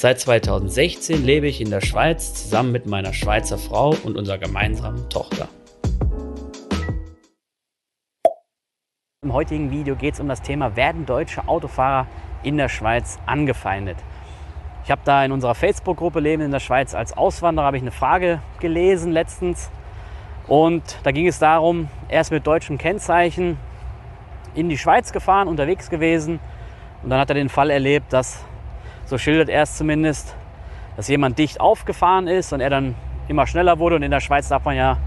Seit 2016 lebe ich in der Schweiz zusammen mit meiner Schweizer Frau und unserer gemeinsamen Tochter. Im heutigen Video geht es um das Thema, werden deutsche Autofahrer in der Schweiz angefeindet? Ich habe da in unserer Facebook-Gruppe Leben in der Schweiz als Auswanderer habe ich eine Frage gelesen letztens und da ging es darum, er ist mit deutschem Kennzeichen in die Schweiz gefahren, unterwegs gewesen. Und dann hat er den Fall erlebt, dass, so schildert er es zumindest, dass jemand dicht aufgefahren ist und er dann immer schneller wurde. Und in der Schweiz darf man ja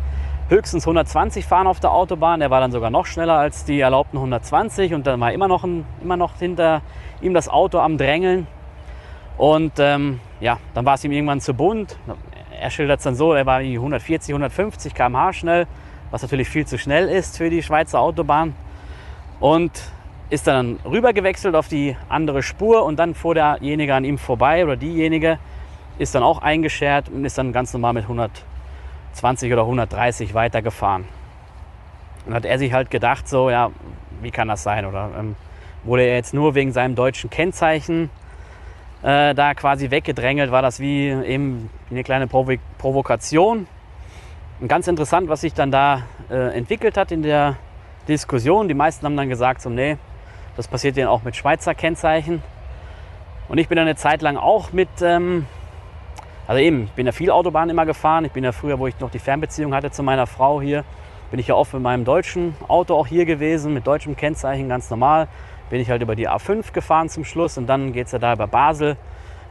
höchstens 120 fahren auf der Autobahn. Er war dann sogar noch schneller als die erlaubten 120 und dann war immer noch, ein, immer noch hinter ihm das Auto am Drängeln. Und ähm, ja, dann war es ihm irgendwann zu bunt er schildert es dann so, er war 140, 150 km/h schnell, was natürlich viel zu schnell ist für die Schweizer Autobahn. Und ist dann rüber gewechselt auf die andere Spur und dann fuhr derjenige an ihm vorbei oder diejenige ist dann auch eingeschert und ist dann ganz normal mit 120 oder 130 weitergefahren. Und hat er sich halt gedacht, so, ja, wie kann das sein? Oder ähm, wurde er jetzt nur wegen seinem deutschen Kennzeichen äh, da quasi weggedrängelt, war das wie eben eine kleine Provo Provokation. Und ganz interessant, was sich dann da äh, entwickelt hat in der Diskussion. Die meisten haben dann gesagt, so, nee, das passiert ja auch mit Schweizer Kennzeichen. Und ich bin dann eine Zeit lang auch mit, ähm, also eben, ich bin ja viel Autobahn immer gefahren. Ich bin ja früher, wo ich noch die Fernbeziehung hatte zu meiner Frau hier, bin ich ja oft mit meinem deutschen Auto auch hier gewesen, mit deutschem Kennzeichen, ganz normal bin ich halt über die A5 gefahren zum Schluss und dann geht es ja da über Basel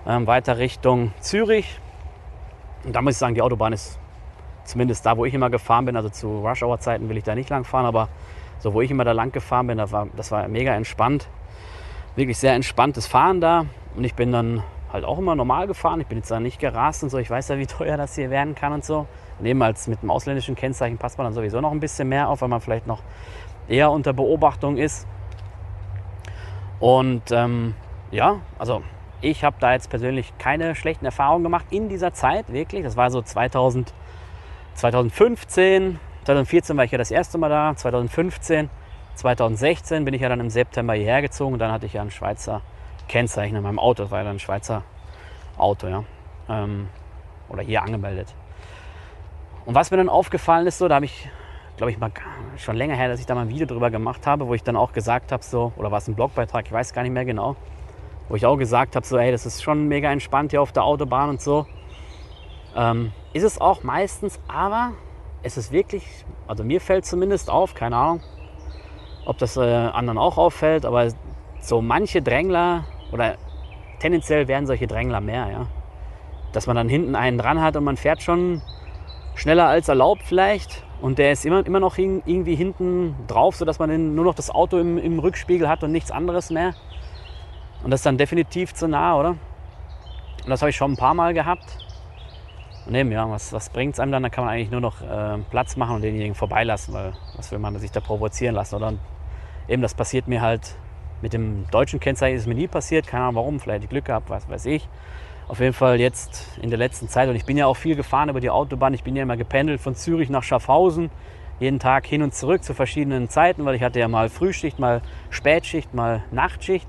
ähm, weiter Richtung Zürich. Und da muss ich sagen, die Autobahn ist zumindest da, wo ich immer gefahren bin, also zu Rush-Hour-Zeiten will ich da nicht lang fahren, aber so, wo ich immer da lang gefahren bin, das war, das war mega entspannt. Wirklich sehr entspanntes Fahren da. Und ich bin dann halt auch immer normal gefahren. Ich bin jetzt da nicht gerast und so. Ich weiß ja, wie teuer das hier werden kann und so. Neben als mit dem ausländischen Kennzeichen passt man dann sowieso noch ein bisschen mehr auf, weil man vielleicht noch eher unter Beobachtung ist. Und ähm, ja, also ich habe da jetzt persönlich keine schlechten Erfahrungen gemacht in dieser Zeit, wirklich. Das war so 2000, 2015, 2014 war ich ja das erste Mal da, 2015, 2016 bin ich ja dann im September hierher gezogen und dann hatte ich ja ein Schweizer Kennzeichen in meinem Auto. Das war ja dann ein Schweizer Auto, ja. Ähm, oder hier angemeldet. Und was mir dann aufgefallen ist, so, da habe ich glaube ich, mal schon länger her, dass ich da mal ein Video drüber gemacht habe, wo ich dann auch gesagt habe, so, oder war es ein Blogbeitrag, ich weiß gar nicht mehr genau, wo ich auch gesagt habe, so, hey, das ist schon mega entspannt hier auf der Autobahn und so. Ähm, ist es auch meistens, aber es ist wirklich, also mir fällt zumindest auf, keine Ahnung, ob das äh, anderen auch auffällt, aber so manche Drängler oder tendenziell werden solche Drängler mehr, ja. Dass man dann hinten einen dran hat und man fährt schon schneller als erlaubt vielleicht und der ist immer, immer noch irgendwie hinten drauf, sodass man nur noch das Auto im, im Rückspiegel hat und nichts anderes mehr. Und das ist dann definitiv zu nah, oder? Und das habe ich schon ein paar Mal gehabt. Eben, ja, was, was bringt es einem dann? Da kann man eigentlich nur noch äh, Platz machen und denjenigen vorbeilassen, weil was will man sich da provozieren lassen, oder? Eben, das passiert mir halt mit dem deutschen Kennzeichen, ist mir nie passiert. Keine Ahnung warum, vielleicht Glück gehabt, was weiß ich auf jeden Fall jetzt in der letzten Zeit. Und ich bin ja auch viel gefahren über die Autobahn. Ich bin ja immer gependelt von Zürich nach Schaffhausen. Jeden Tag hin und zurück zu verschiedenen Zeiten, weil ich hatte ja mal Frühschicht, mal Spätschicht, mal Nachtschicht.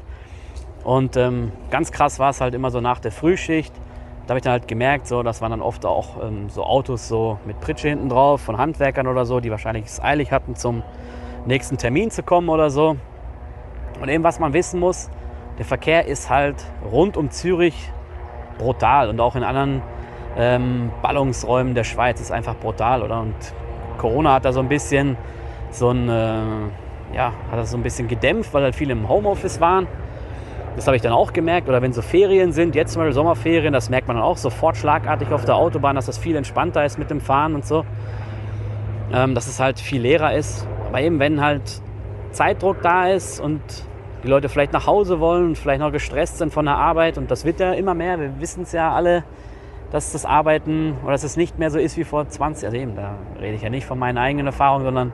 Und ähm, ganz krass war es halt immer so nach der Frühschicht. Da habe ich dann halt gemerkt, so, das waren dann oft auch ähm, so Autos so mit Pritsche hinten drauf von Handwerkern oder so, die wahrscheinlich es eilig hatten, zum nächsten Termin zu kommen oder so. Und eben was man wissen muss, der Verkehr ist halt rund um Zürich brutal und auch in anderen ähm, Ballungsräumen der Schweiz ist einfach brutal, oder? Und Corona hat da so ein bisschen so ein, äh, ja, hat das so ein bisschen gedämpft, weil halt viele im Homeoffice waren. Das habe ich dann auch gemerkt. Oder wenn so Ferien sind, jetzt zum Beispiel Sommerferien, das merkt man dann auch sofort schlagartig auf der Autobahn, dass das viel entspannter ist mit dem Fahren und so. Ähm, dass es halt viel leerer ist. Aber eben, wenn halt Zeitdruck da ist und die Leute vielleicht nach Hause wollen und vielleicht noch gestresst sind von der Arbeit. Und das wird ja immer mehr. Wir wissen es ja alle, dass das Arbeiten oder dass es nicht mehr so ist wie vor 20, also eben, da rede ich ja nicht von meinen eigenen Erfahrungen, sondern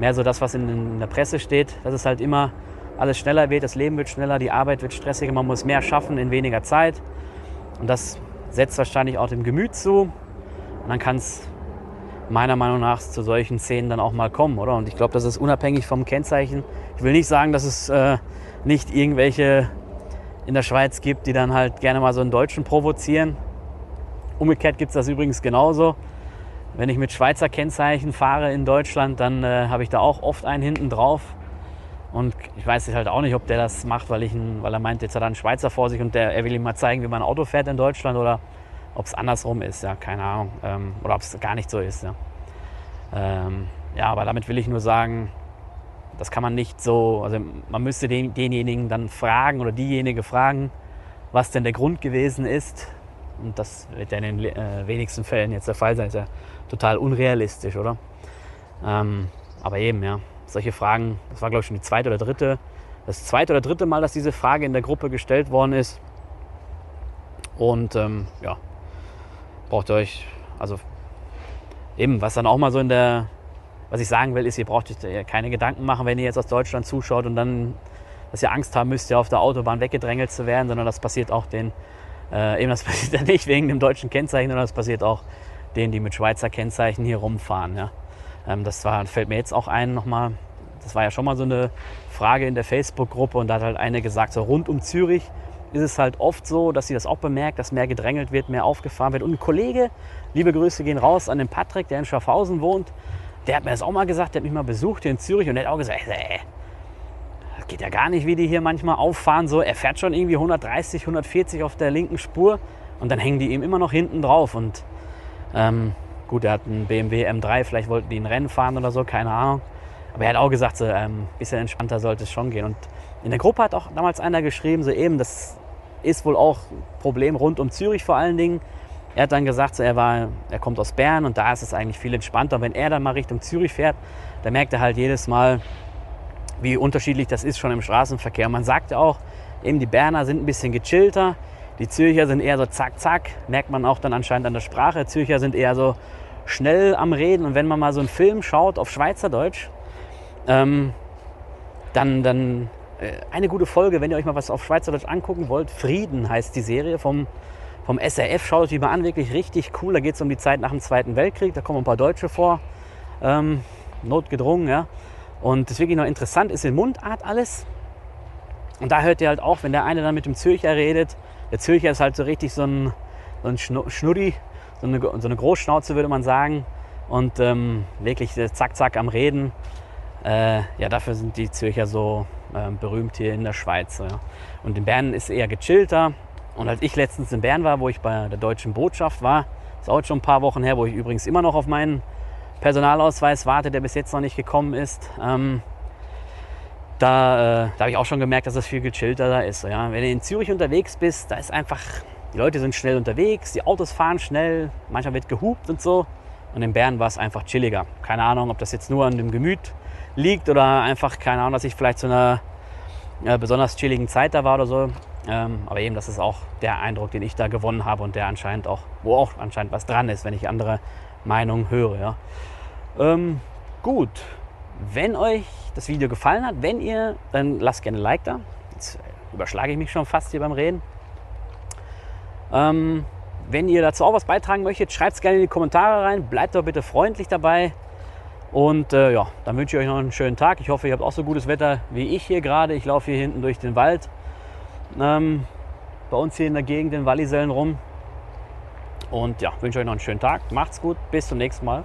mehr so das, was in, in der Presse steht, dass es halt immer alles schneller wird, das Leben wird schneller, die Arbeit wird stressiger, man muss mehr schaffen in weniger Zeit. Und das setzt wahrscheinlich auch dem Gemüt zu. Und dann kann es meiner Meinung nach zu solchen Szenen dann auch mal kommen, oder? Und ich glaube, das ist unabhängig vom Kennzeichen. Ich will nicht sagen, dass es äh, nicht irgendwelche in der Schweiz gibt, die dann halt gerne mal so einen Deutschen provozieren. Umgekehrt gibt es das übrigens genauso. Wenn ich mit Schweizer Kennzeichen fahre in Deutschland, dann äh, habe ich da auch oft einen hinten drauf. Und ich weiß halt auch nicht, ob der das macht, weil, ich ein, weil er meint, jetzt hat er einen Schweizer vor sich und der, er will ihm mal zeigen, wie man Auto fährt in Deutschland oder ob es andersrum ist, ja, keine Ahnung. Ähm, oder ob es gar nicht so ist. Ja. Ähm, ja, aber damit will ich nur sagen, das kann man nicht so, also man müsste den, denjenigen dann fragen oder diejenige fragen, was denn der Grund gewesen ist. Und das wird ja in den äh, wenigsten Fällen jetzt der Fall sein. Ist ja total unrealistisch, oder? Ähm, aber eben, ja, solche Fragen, das war glaube ich schon die zweite oder dritte, das zweite oder dritte Mal, dass diese Frage in der Gruppe gestellt worden ist. Und ähm, ja, braucht ihr euch, also eben, was dann auch mal so in der, was ich sagen will, ist, ihr braucht euch keine Gedanken machen, wenn ihr jetzt aus Deutschland zuschaut und dann, dass ihr Angst haben müsst, ja auf der Autobahn weggedrängelt zu werden, sondern das passiert auch den, äh, eben das passiert ja nicht wegen dem deutschen Kennzeichen, sondern das passiert auch denen, die mit Schweizer Kennzeichen hier rumfahren. Ja. Ähm, das war, fällt mir jetzt auch ein nochmal, das war ja schon mal so eine Frage in der Facebook-Gruppe und da hat halt eine gesagt, so rund um Zürich ist es halt oft so, dass sie das auch bemerkt, dass mehr gedrängelt wird, mehr aufgefahren wird. Und ein Kollege, liebe Grüße gehen raus an den Patrick, der in Schaffhausen wohnt, der hat mir das auch mal gesagt, der hat mich mal besucht hier in Zürich und der hat auch gesagt, ey, das geht ja gar nicht, wie die hier manchmal auffahren. So, er fährt schon irgendwie 130, 140 auf der linken Spur und dann hängen die ihm immer noch hinten drauf. Und ähm, gut, er hat einen BMW M3, vielleicht wollten die ein Rennen fahren oder so, keine Ahnung. Aber er hat auch gesagt, so, ähm, bisschen entspannter sollte es schon gehen. Und in der Gruppe hat auch damals einer geschrieben, so eben, das ist wohl auch ein Problem rund um Zürich vor allen Dingen. Er hat dann gesagt, so, er, war, er kommt aus Bern und da ist es eigentlich viel entspannter. Und wenn er dann mal Richtung Zürich fährt, dann merkt er halt jedes Mal, wie unterschiedlich das ist schon im Straßenverkehr. Und man sagt ja auch, eben die Berner sind ein bisschen gechillter, die Zürcher sind eher so zack, zack, merkt man auch dann anscheinend an der Sprache. Zürcher sind eher so schnell am Reden. Und wenn man mal so einen Film schaut auf Schweizerdeutsch, ähm, dann, dann äh, eine gute Folge, wenn ihr euch mal was auf Schweizerdeutsch angucken wollt. Frieden heißt die Serie vom, vom SRF. Schaut euch die mal an, wirklich richtig cool. Da geht es um die Zeit nach dem Zweiten Weltkrieg. Da kommen ein paar Deutsche vor. Ähm, notgedrungen, ja. Und das ist wirklich noch interessant, ist in Mundart alles. Und da hört ihr halt auch, wenn der eine dann mit dem Zürcher redet, der Zürcher ist halt so richtig so ein, so ein Schnuddi, so eine, so eine Großschnauze würde man sagen. Und ähm, wirklich zack, zack am Reden. Äh, ja, dafür sind die Zürcher so äh, berühmt hier in der Schweiz. Ja. Und in Bern ist eher gechillter. Und als ich letztens in Bern war, wo ich bei der deutschen Botschaft war, ist auch schon ein paar Wochen her, wo ich übrigens immer noch auf meinen Personalausweis warte, der bis jetzt noch nicht gekommen ist. Ähm, da, äh, da habe ich auch schon gemerkt, dass es viel gechillter da ist. Ja. Wenn du in Zürich unterwegs bist, da ist einfach, die Leute sind schnell unterwegs, die Autos fahren schnell, manchmal wird gehupt und so. Und in Bern war es einfach chilliger. Keine Ahnung, ob das jetzt nur an dem Gemüt liegt oder einfach, keine Ahnung, dass ich vielleicht zu einer äh, besonders chilligen Zeit da war oder so. Ähm, aber eben, das ist auch der Eindruck, den ich da gewonnen habe und der anscheinend auch, wo auch anscheinend was dran ist, wenn ich andere Meinungen höre. Ja. Ähm, gut, wenn euch das Video gefallen hat, wenn ihr, dann lasst gerne ein Like da. Jetzt überschlage ich mich schon fast hier beim Reden. Ähm, wenn ihr dazu auch was beitragen möchtet, schreibt es gerne in die Kommentare rein. Bleibt doch bitte freundlich dabei. Und äh, ja, dann wünsche ich euch noch einen schönen Tag. Ich hoffe, ihr habt auch so gutes Wetter wie ich hier gerade. Ich laufe hier hinten durch den Wald. Ähm, bei uns hier in der Gegend in Wallisellen rum. Und ja, wünsche euch noch einen schönen Tag. Macht's gut. Bis zum nächsten Mal.